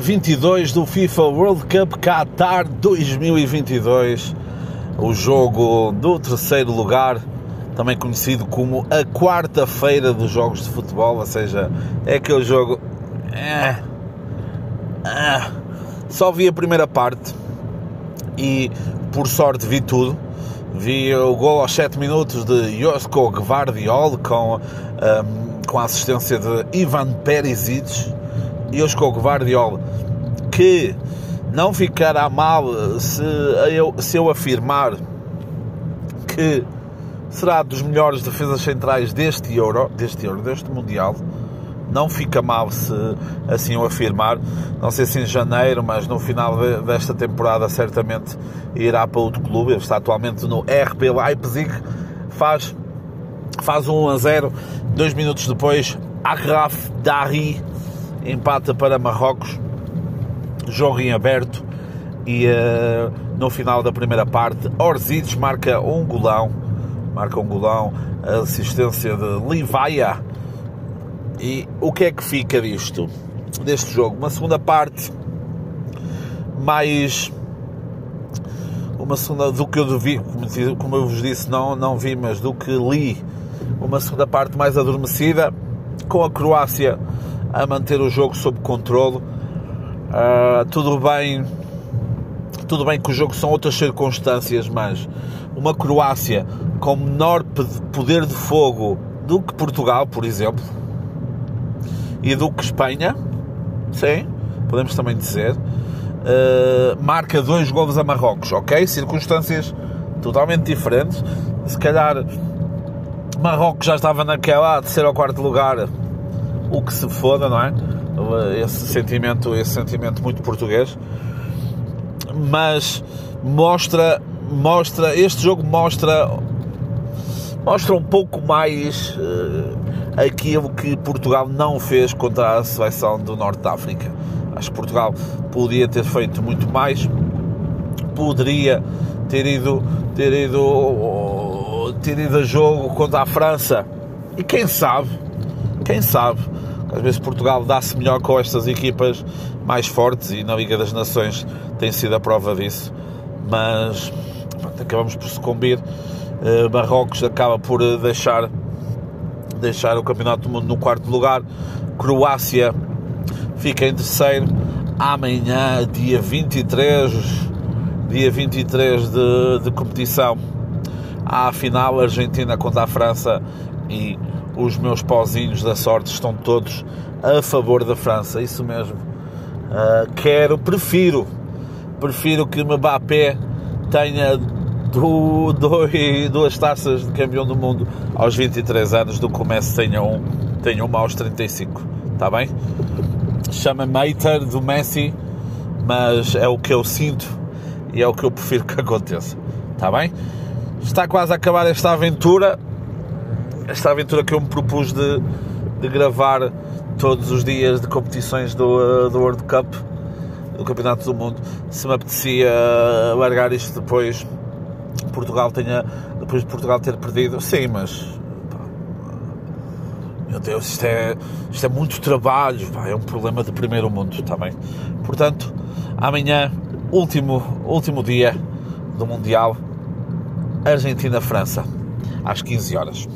22 do FIFA World Cup Qatar 2022, o jogo do terceiro lugar, também conhecido como a quarta-feira dos jogos de futebol, ou seja, é aquele jogo. É, é, só vi a primeira parte e por sorte vi tudo. Vi o gol aos 7 minutos de Josko Gvardiol com, um, com a assistência de Ivan Perisic. Josko Gvardiol que não ficará mal se eu, se eu afirmar que será dos melhores defesas centrais deste Euro, deste Euro, deste Mundial. Não fica mal se assim eu afirmar. Não sei se em janeiro, mas no final desta temporada certamente irá para outro clube. Ele está atualmente no RB Leipzig. Faz, faz 1 a 0. Dois minutos depois, Agraf Dari empata para Marrocos jogo em aberto e uh, no final da primeira parte Orzic marca um golão, marca um golão, assistência de Livaia. E o que é que fica disto? Deste jogo? Uma segunda parte mais uma segunda do que eu vi, como eu vos disse, não, não vi, mas do que li, uma segunda parte mais adormecida, com a Croácia a manter o jogo sob controle Uh, tudo bem, tudo bem que o jogo são outras circunstâncias, mas uma Croácia com menor poder de fogo do que Portugal, por exemplo, e do que Espanha, sim, podemos também dizer, uh, marca dois golos a Marrocos, ok? Circunstâncias totalmente diferentes. Se calhar Marrocos já estava naquela terceiro ou quarto lugar, o que se foda, não é? esse sentimento, esse sentimento muito português, mas mostra, mostra, este jogo mostra, mostra um pouco mais uh, aquilo que Portugal não fez contra a seleção do Norte da África. Acho que Portugal podia ter feito muito mais, poderia ter ido, ter ido, ter ido a jogo contra a França e quem sabe, quem sabe às vezes Portugal dá-se melhor com estas equipas mais fortes e na Liga das Nações tem sido a prova disso. Mas pronto, acabamos por sucumbir. Uh, Marrocos acaba por eh, deixar, deixar o Campeonato do Mundo no quarto lugar. Croácia fica em terceiro. Amanhã, dia 23, dia 23 de, de competição, há a final Argentina contra a França e os meus pozinhos da sorte estão todos a favor da França, isso mesmo. Uh, quero, prefiro, prefiro que Mbappé tenha do, dois, duas taças de campeão do mundo aos 23 anos do que o Messi tenha, um, tenha uma aos 35, está bem? Chama-me do Messi, mas é o que eu sinto e é o que eu prefiro que aconteça, está bem? Está quase a acabar esta aventura esta aventura que eu me propus de, de gravar todos os dias de competições do, do World Cup, do Campeonato do Mundo, se me apetecia largar isto depois Portugal tenha depois de Portugal ter perdido, sim, mas meu Deus, isto é, isto é muito trabalho, pá, é um problema de primeiro mundo também. Portanto, amanhã, último, último dia do Mundial, Argentina-França, às 15 horas.